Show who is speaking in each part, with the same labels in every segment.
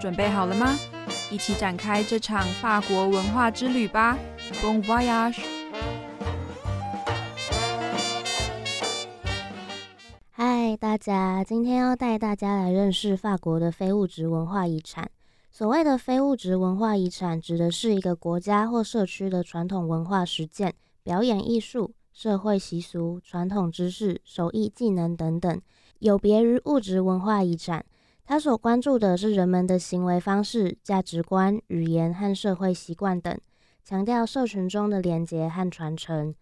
Speaker 1: 准备好了吗？一起展开这场法国文化之旅吧！Bon voyage！
Speaker 2: 嗨，大家，今天要带大家来认识法国的非物质文化遗产。所谓的非物质文化遗产，指的是一个国家或社区的传统文化实践、表演艺术、社会习俗、传统知识、手艺技能等等，有别于物质文化遗产。他所关注的是人们的行为方式、价值观、语言和社会习惯等，强调社群中的连结和传承。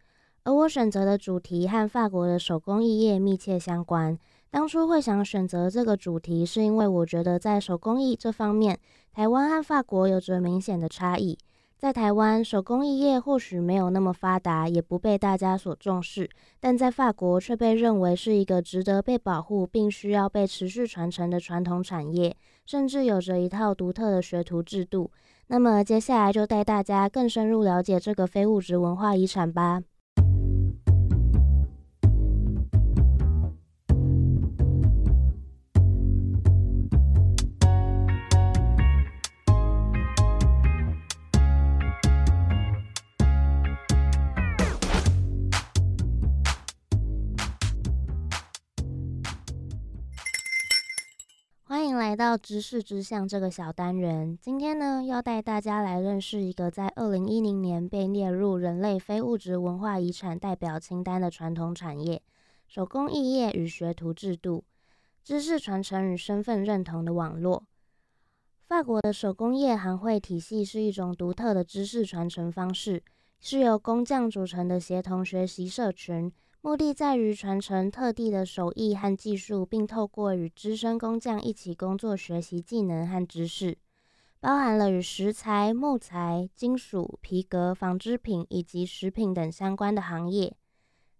Speaker 2: 而我选择的主题和法国的手工艺业密切相关。当初会想选择这个主题，是因为我觉得在手工艺这方面，台湾和法国有着明显的差异。在台湾，手工艺业或许没有那么发达，也不被大家所重视，但在法国却被认为是一个值得被保护并需要被持续传承的传统产业，甚至有着一套独特的学徒制度。那么，接下来就带大家更深入了解这个非物质文化遗产吧。来到知识之象这个小单元。今天呢，要带大家来认识一个在二零一零年被列入人类非物质文化遗产代表清单的传统产业——手工艺业与学徒制度、知识传承与身份认同的网络。法国的手工业行会体系是一种独特的知识传承方式，是由工匠组成的协同学习社群。目的在于传承特地的手艺和技术，并透过与资深工匠一起工作学习技能和知识，包含了与石材、木材、金属、皮革、纺织品以及食品等相关的行业。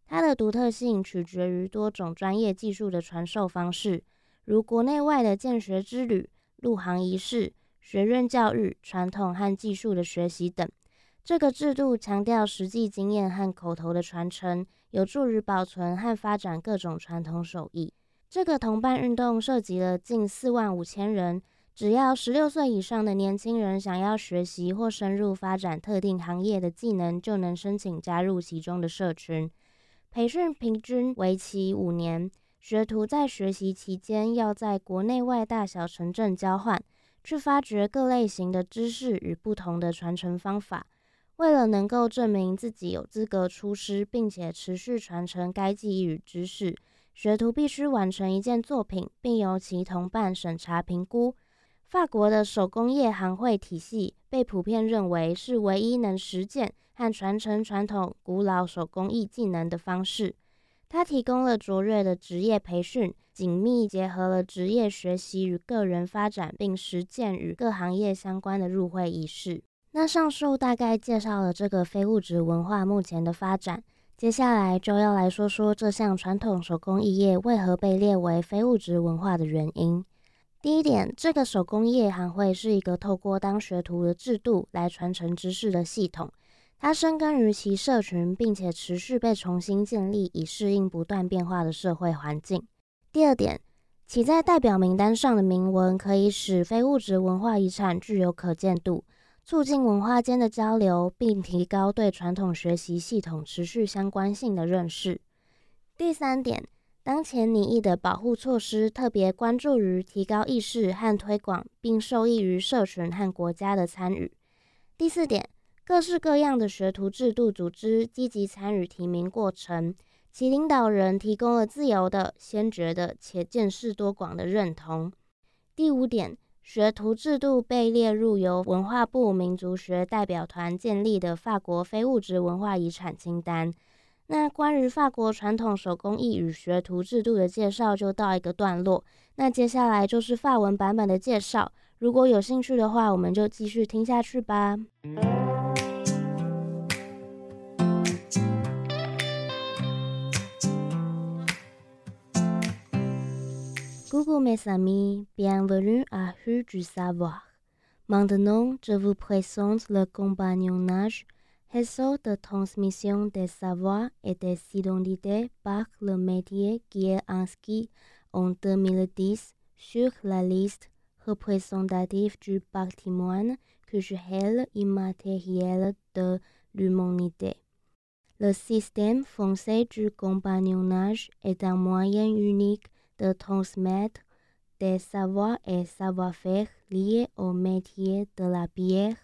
Speaker 2: 它的独特性取决于多种专业技术的传授方式，如国内外的见学之旅、入行仪式、学院教育、传统和技术的学习等。这个制度强调实际经验和口头的传承，有助于保存和发展各种传统手艺。这个同伴运动涉及了近四万五千人，只要十六岁以上的年轻人想要学习或深入发展特定行业的技能，就能申请加入其中的社群。培训平均为期五年，学徒在学习期间要在国内外大小城镇交换，去发掘各类型的知识与不同的传承方法。为了能够证明自己有资格出师，并且持续传承该技艺与知识，学徒必须完成一件作品，并由其同伴审查评估。法国的手工业行会体系被普遍认为是唯一能实践和传承传统古老手工艺技能的方式。它提供了卓越的职业培训，紧密结合了职业学习与个人发展，并实践与各行业相关的入会仪式。那上述大概介绍了这个非物质文化目前的发展，接下来就要来说说这项传统手工艺业为何被列为非物质文化的原因。第一点，这个手工业行会是一个透过当学徒的制度来传承知识的系统，它深耕于其社群，并且持续被重新建立，以适应不断变化的社会环境。第二点，其在代表名单上的铭文可以使非物质文化遗产具有可见度。促进文化间的交流，并提高对传统学习系统持续相关性的认识。第三点，当前拟议的保护措施特别关注于提高意识和推广，并受益于社群和国家的参与。第四点，各式各样的学徒制度组织积极参与提名过程，其领导人提供了自由的、先觉的且见识多广的认同。第五点。学徒制度被列入由文化部民族学代表团建立的法国非物质文化遗产清单。那关于法国传统手工艺与学徒制度的介绍就到一个段落。那接下来就是法文版本的介绍。如果有兴趣的话，我们就继续听下去吧。Coucou mes amis, bienvenue à Rue du Savoir. Maintenant, je vous présente le compagnonnage, réseau de transmission des savoirs et des identités par le métier qui est inscrit en 2010 sur la liste représentatifs du patrimoine culturel immatériel de l'humanité. Le système français du compagnonnage est un moyen unique de transmettre des savoirs et savoir-faire liés au métier de la pierre,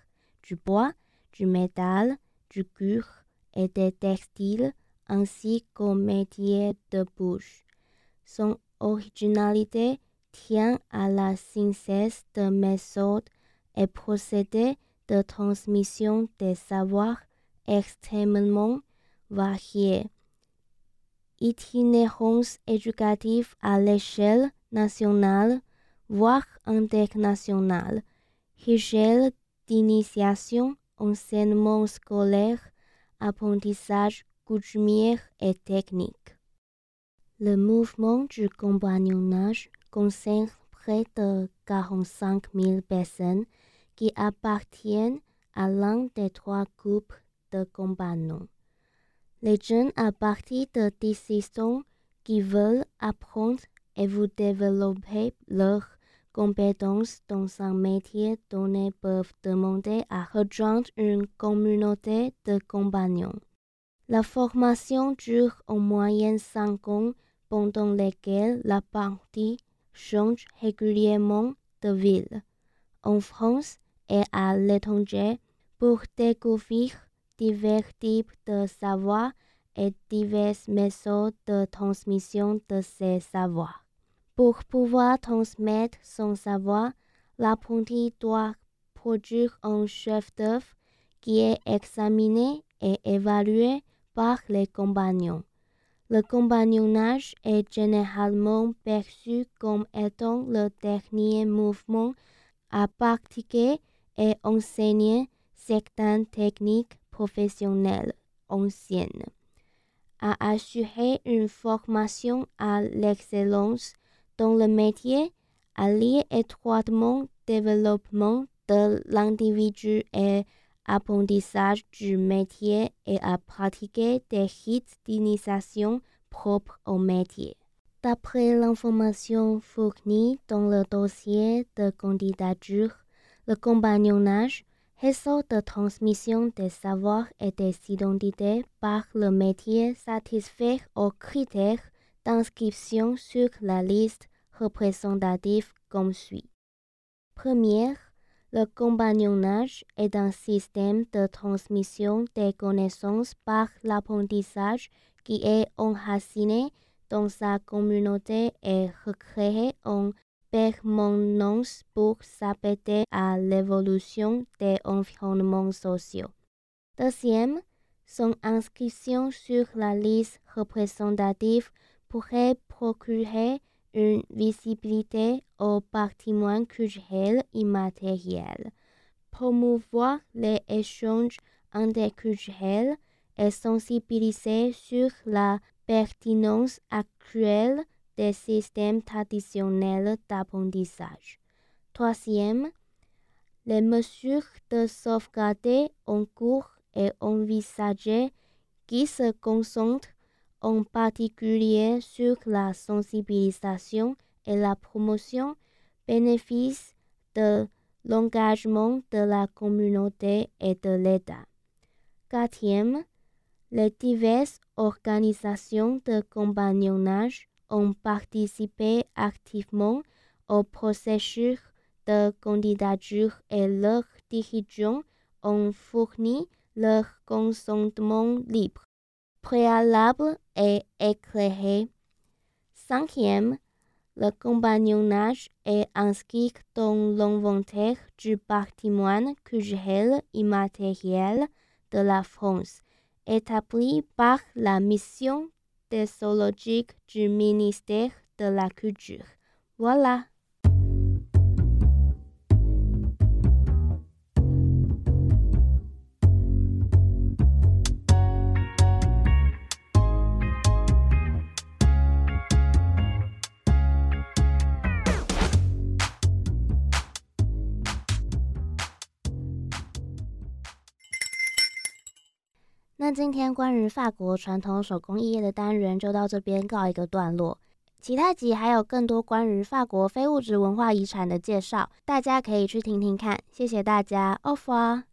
Speaker 2: du bois, du métal, du cuir et des textiles, ainsi qu'au métier de bouche. Son originalité tient à la synthèse de méthodes et procédés de transmission des savoirs extrêmement variés. Itinérance éducative à l'échelle nationale, voire internationale. Rituel d'initiation, enseignement scolaire, apprentissage coutumier et technique. Le mouvement du compagnonnage concerne près de 45 000 personnes qui appartiennent à l'un des trois groupes de compagnons. Les jeunes à partir de 16 ans qui veulent apprendre et vous développer leurs compétences dans un métier donné peuvent demander à rejoindre une communauté de compagnons. La formation dure en moyenne 5 ans pendant lesquels la partie change régulièrement de ville. En France et à l'étranger pour découvrir divers types de savoirs et diverses méthodes de transmission de ces savoirs. Pour pouvoir transmettre son savoir, l'apprenti doit produire un chef-d'œuvre qui est examiné et évalué par les compagnons. Le compagnonnage est généralement perçu comme étant le dernier mouvement à pratiquer et enseigner certaines techniques professionnelles anciennes, à assurer une formation à l'excellence dans le métier, lier étroitement développement de l'individu et apprentissage du métier et à pratiquer des rites d'initiation propres au métier. D'après l'information fournie dans le dossier de candidature, le compagnonnage, réseau de transmission des savoirs et des identités par le métier satisfait aux critères d'inscription sur la liste représentative comme suit. Première, le compagnonnage est un système de transmission des connaissances par l'apprentissage qui est enraciné dans sa communauté et recréé en permanence pour s'adapter à l'évolution des environnements sociaux. Deuxième, son inscription sur la liste représentative pourrait procurer une visibilité au patrimoine culturel immatériel, promouvoir les échanges interculturels et sensibiliser sur la pertinence actuelle des systèmes traditionnels d'apprentissage. Troisième, les mesures de sauvegarde en cours et envisagées qui se concentrent en particulier sur la sensibilisation et la promotion bénéfice de l'engagement de la communauté et de l'État. Quatrième, les diverses organisations de compagnonnage ont participé activement au processus de candidature et leurs dirigeants ont fourni leur consentement libre préalable et éclairé. Cinquième, le compagnonnage est inscrit dans l'inventaire du patrimoine culturel immatériel de la France, établi par la mission zoologique du ministère de la Culture. Voilà. 那今天关于法国传统手工艺业的单元就到这边告一个段落。其他集还有更多关于法国非物质文化遗产的介绍，大家可以去听听看。谢谢大家，OFF 啊。